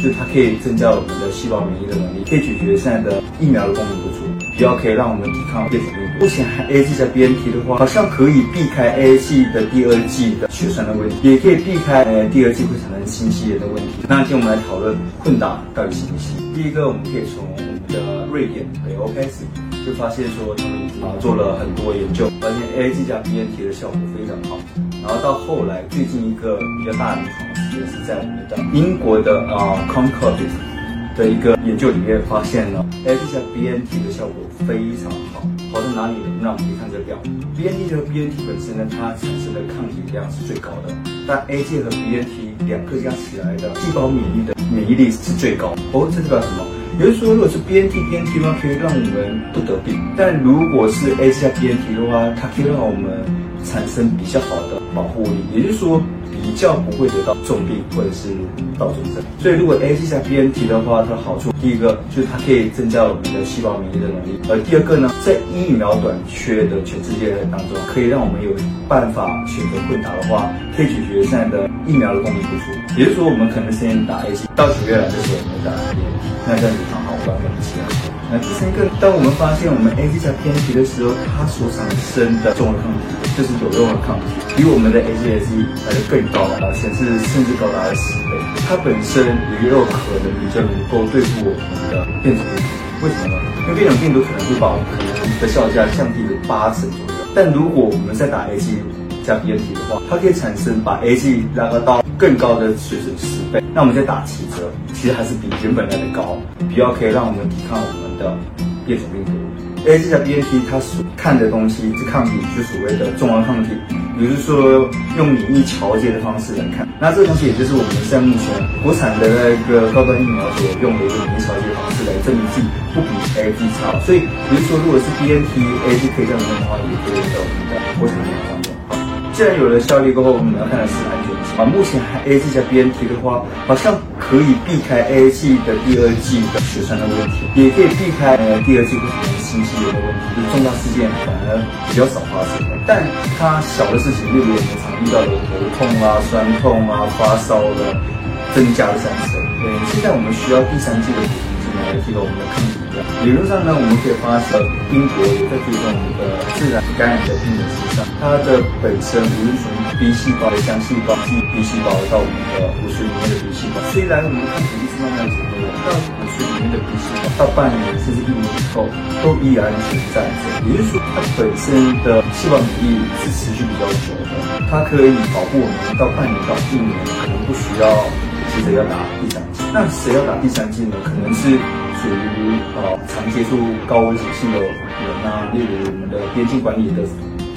就是它可以增加我们的细胞免疫的能力，可以解决现在的疫苗的供应不足，比较可以让我们抵抗变种病毒。目前还 A G 加 B N T 的话，好像可以避开 A Z 的第二季的血栓的问题，也可以避开呃第二季会产生心肌炎的问题。那今天我们来讨论混打到底行不行？第一个，我们可以从我们的瑞典北欧开始，就发现说他们啊做了很多研究，发现 A Z 加 B N T 的效果非常好。然后到后来，最近一个比较大的临床实验是在我们的英国的啊 Concord 的一个研究里面发现呢，A Z 加 B N T 的效果非常好。好在哪里呢？那我们可以看这个表，B N T 和 B N T 本身呢，它产生的抗体量是最高的，但 A Z 和 B N T 两个加起来的细胞免疫的免疫力是最高。哦，这代表什么？也就是说，如果是 B N T B N T 的话，可以让我们不得病；但如果是 A Z 加 B N T 的话，它可以让我们。产生比较好的保护力，也就是说比较不会得到重病或者是到重症。所以如果 AZ 加 BNT 的话，它的好处第一个就是它可以增加我们的细胞免疫的能力，而第二个呢，在疫苗短缺的全世界当中，可以让我们有办法选择混打的话，可以解决现在的疫苗的供应不足。也就是说，我们可能先打 AZ，到九月来的时候我们打 BNT，那这样子刚好完美的契合。那第三个，当我们发现我们 AZ 加 BNT 的时候，它所产生的中和抗体，就是有用的抗体，比我们的 A G S E 来的更高啊，显示甚至高达了十倍。它本身也有可能比较能够对付我们的变种病毒。为什么呢？因为变种病毒可能会把我们的效价降低了八成左右。但如果我们再打 A G 加 BNT 的话，它可以产生把 A G 拉高到更高的水准十倍。那我们再打七折，其实还是比原本来的高，比较可以让我们抵抗。的变种病毒，A Z 加 B N T 它所看的东西是抗体，就所谓的中和抗体，比如说用免疫调节的方式来看，那这个东西也就是我们现在目前国产的那个高端疫苗所用的一个免疫调节方式来证明自己不比 A G 差。所以，比如说如果是 B N T A Z 可以这样用的话，也可以用在我们的国产疫苗。既然有了效力过后，我们要看的是安全性啊。目前还 A G 加 B N T 的话，好像。可以避开 A G 的第二季的血栓的问题，也可以避开呃第二季会产生心肌炎的问题，就是重大事件反而比较少发生。但它小的事情，例如我们常遇到的头痛啊、酸痛啊、发烧的，增加了三成。对，现在我们需要第三季的补充来提高我们的抗体量。理论上呢，我们可以发现英国也在追踪我们的自然感染的病人身上，它的本身无论从 B 细胞的、浆细胞、T B 细胞到我们的骨髓里面的 B 细胞，虽然我们抗体一直慢慢减弱，到骨髓里面的 B 细胞到半年甚至一年以后都依然存在着。也就是说，它本身的细胞免疫是持续比较久的，它可以保护我们到半年到一年，可能不需要急着要打第三。那谁要打第三剂呢？可能是属于呃常接触高危险性的人啊，例如我们的边境管理的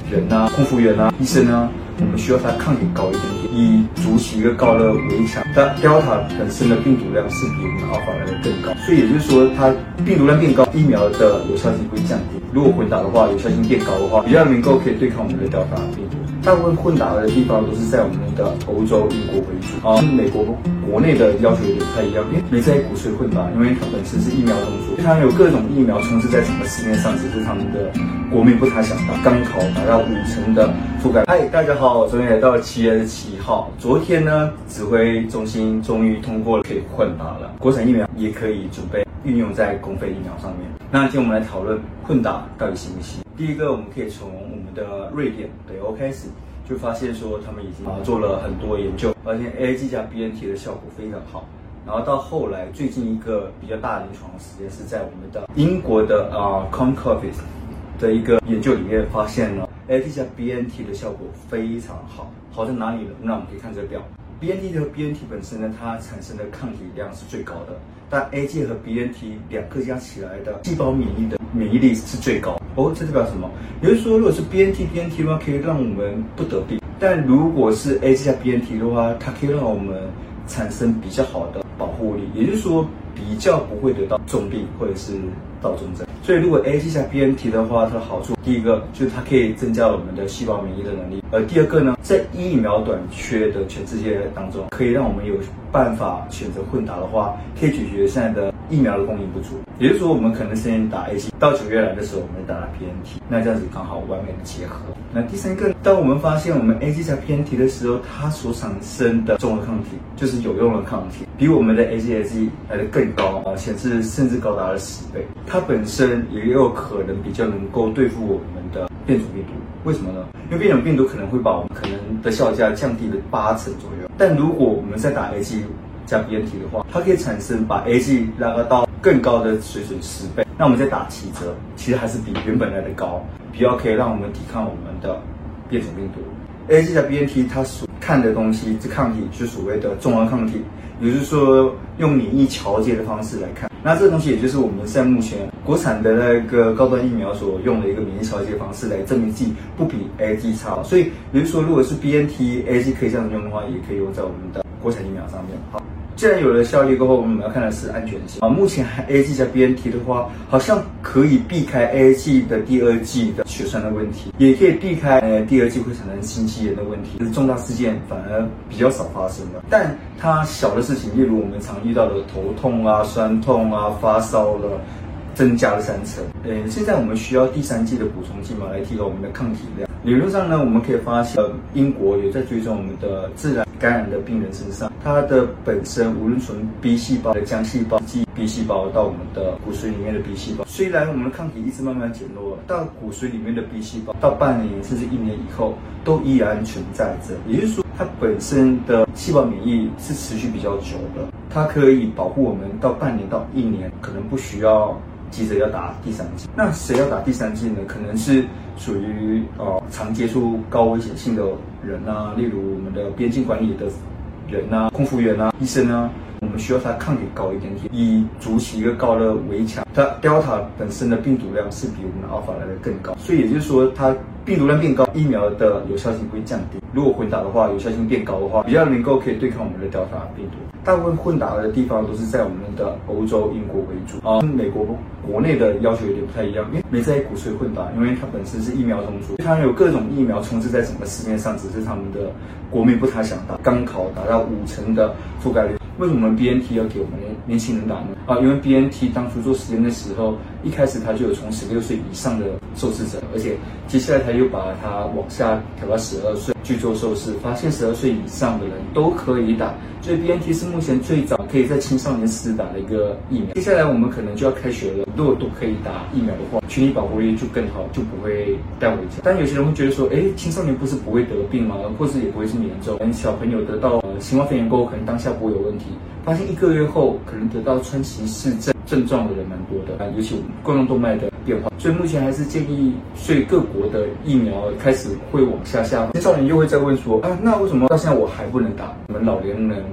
人啊、空服员啊、医生啊。我们需要它抗体高一点点，以筑起一个高的围墙。但 Delta 本身的病毒量是比我们 Alpha 来的更高，所以也就是说，它病毒量变高，疫苗的有效性会降低。如果混打的话，有效性变高的话，比较能够可以对抗我们的 Delta 病毒。大部分混打的地方都是在我们的欧洲、英国为主啊，跟美国国内的要求有点不太一样。因为没在骨髓混打，因为它本身是疫苗中所，它有各种疫苗充斥在整个市面上，只是他们的国民不太想打。刚好达到五成的覆盖。嗨，大家好，昨天来到了七月七号。昨天呢，指挥中心终于通过了可以混打了，国产疫苗也可以准备运用在公费疫苗上面。那今天我们来讨论混打到底行不行？第一个，我们可以从我们的瑞典北欧开始，就发现说他们已经啊做了很多研究，发现 A G 加 BNT 的效果非常好。然后到后来，最近一个比较大的临床实验是在我们的英国的啊 Concord 的一个研究里面发现了 A G 加 BNT 的效果非常好。好在哪里呢？那我们可以看这个表，BNT 和 BNT 本身呢，它产生的抗体量是最高的，但 A 剂和 BNT 两个加起来的细胞免疫的免疫力是最高。哦，这代表什么？也就是说，如果是 B N T B N T 的话，可以让我们不得病；但如果是 A Z 加 B N T 的话，它可以让我们产生比较好的保护力，也就是说，比较不会得到重病或者是到重症。所以，如果 A Z 加 B N T 的话，它的好处，第一个就是它可以增加我们的细胞免疫的能力；而第二个呢，在疫苗短缺的全世界当中，可以让我们有办法选择混打的话，可以解决现在的疫苗的供应不足。也就是说，我们可能先打 A Z，到九月来的时候，我们打 P N T，那这样子刚好完美的结合。那第三个，当我们发现我们 A Z 加 B N T 的时候，它所产生的中和抗体，就是有用的抗体，比我们的 AZ/AZ 来的更高啊，显示甚至高达了十倍。它本身也有可能比较能够对付我们的变种病毒。为什么呢？因为变种病毒可能会把我们可能的效价降低了八成左右。但如果我们再打 A G 加 BNT 的话，它可以产生把 A G 拉高到更高的水准十倍。那我们再打七折，其实还是比原本来的高，比较可以让我们抵抗我们的变种病毒。A G 加 BNT 它所看的东西，这抗体就是所谓的中和抗体。也就是说，用免疫调节的方式来看，那这个东西也就是我们现在目前国产的那个高端疫苗所用的一个免疫调节方式来证明自己不比 A G 差。所以，比如说，如果是 B N T A G 可以这样用的话，也可以用在我们的国产疫苗上面。好。既然有了效力过后，我们要看的是安全性啊。目前还 A G 加 BNT 的话，好像可以避开 A G 的第二季的血栓的问题，也可以避开呃第二季会产生心肌炎的问题，就是重大事件反而比较少发生了。但它小的事情，例如我们常遇到的头痛啊、酸痛啊、发烧了，增加了三成。呃，现在我们需要第三剂的补充剂嘛，来提高我们的抗体量。理论上呢，我们可以发现，英国有在追踪我们的自然感染的病人身上，它的本身无论从 B 细胞的浆细胞、及 B 细胞到我们的骨髓里面的 B 细胞，虽然我们的抗体一直慢慢减弱，到骨髓里面的 B 细胞到半年甚至一年以后都依然存在着。也就是说，它本身的细胞免疫是持续比较久的，它可以保护我们到半年到一年，可能不需要。急着要打第三剂，那谁要打第三剂呢？可能是属于呃常接触高危险性的人啊，例如我们的边境管理的人呐、空服员呐、医生呐，我们需要他抗体高一点点，以筑起一个高的围墙。它 Delta 本身的病毒量是比我们 Alpha 来的更高，所以也就是说它。病毒量变高，疫苗的有效性会降低。如果混打的话，有效性变高的话，比较能够可以对抗我们的 Delta 病毒。大部分混打的地方都是在我们的欧洲、英国为主啊。跟美国国内的要求有点不太一样，因为没在骨髓混打，因为它本身是疫苗种族，它有各种疫苗充斥在整个市面上，只是他们的国民不太想打。刚好达到五成的覆盖率。为什么 BNT 要给我们年轻人打呢？啊，因为 BNT 当初做实验的时候，一开始它就有从十六岁以上的受试者，而且接下来它又把它往下调到十二岁去做受试，发现十二岁以上的人都可以打，所以 BNT 是目前最早可以在青少年施打的一个疫苗。接下来我们可能就要开学了，如果都可以打疫苗的话，群体保护力就更好，就不会带回家。但有些人会觉得说，哎，青少年不是不会得病吗？或者也不会这么严重？小朋友得到新冠肺炎过后，可能当下不会有问题。发现一个月后可能得到川崎氏症症状的人蛮多的啊，尤其我们冠状动脉的变化，所以目前还是建议，所以各国的疫苗开始会往下下。青少年又会再问说啊，那为什么到现在我还不能打？我们老年人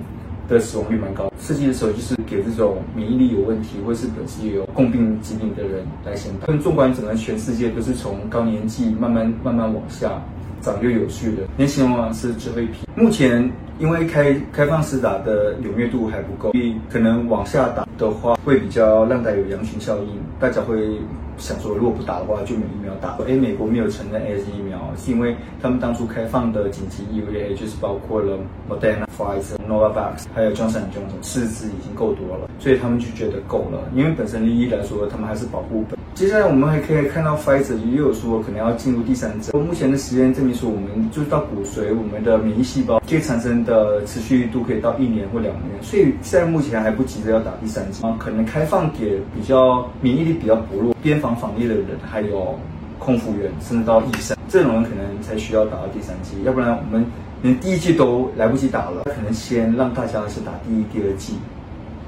的死亡率蛮高，设计的时候就是给这种免疫力有问题或是本身有共病疾病的人来先打。但纵观整个全世界，都是从高年纪慢慢慢慢往下。长就有序的年轻人往往是最后一批。目前因为开开放式打的踊跃度还不够，所以可能往下打的话会比较让大家有羊群效应，大家会想说，如果不打的话就没疫苗打。哎，美国没有承认 S 疫苗，是因为他们当初开放的紧急 EUA 就是包括了 Moderna、Pfizer、Novavax，还有 Johnson & Johnson，四支已经够多了，所以他们就觉得够了。因为本身利益来说，他们还是保护本。接下来我们还可以看到 Pfizer 又有说可能要进入第三针。目前的实验证明说，我们就是到骨髓，我们的免疫细胞可以产生的持续度可以到一年或两年。所以现在目前还不急着要打第三针，可能开放给比较免疫力比较薄弱、边防防疫的人，还有空服员，甚至到医生这种人可能才需要打到第三剂。要不然我们连第一剂都来不及打了，可能先让大家先打第一、第二剂。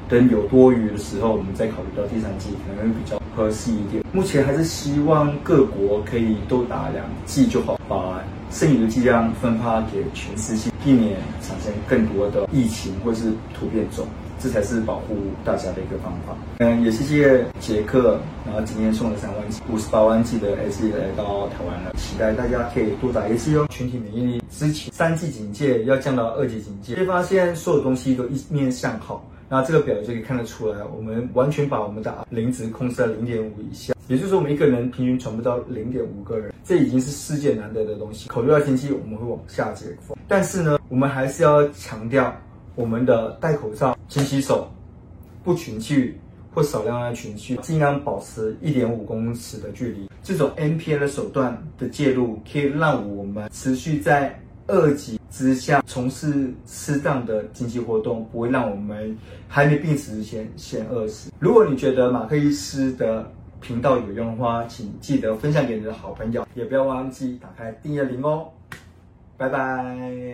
等有多余的时候，我们再考虑到第三剂，可能会比较合适一点。目前还是希望各国可以都打两剂就好，把剩余的剂量分发给全世界，避免产生更多的疫情或是突变种，这才是保护大家的一个方法。嗯，也谢谢杰克，然后今天送了三万剂、五十八万剂的 A C 来到台湾了，期待大家可以多打一剂哦。群体免疫力之前三级警戒要降到二级警戒，会发现所有东西都一面向好。那这个表就可以看得出来，我们完全把我们的零值控制在零点五以下，也就是说我们一个人平均传不到零点五个人，这已经是世界难得的东西。考虑到天气，我们会往下解封，但是呢，我们还是要强调我们的戴口罩、勤洗手、不群聚或少量的群聚，尽量保持一点五公尺的距离。这种 MPN 的手段的介入，可以让我们持续在二级。之下从事适当的经济活动，不会让我们还没病死之前先饿死。如果你觉得马克医师的频道有用的话，请记得分享给你的好朋友，也不要忘记打开订阅铃哦。拜拜。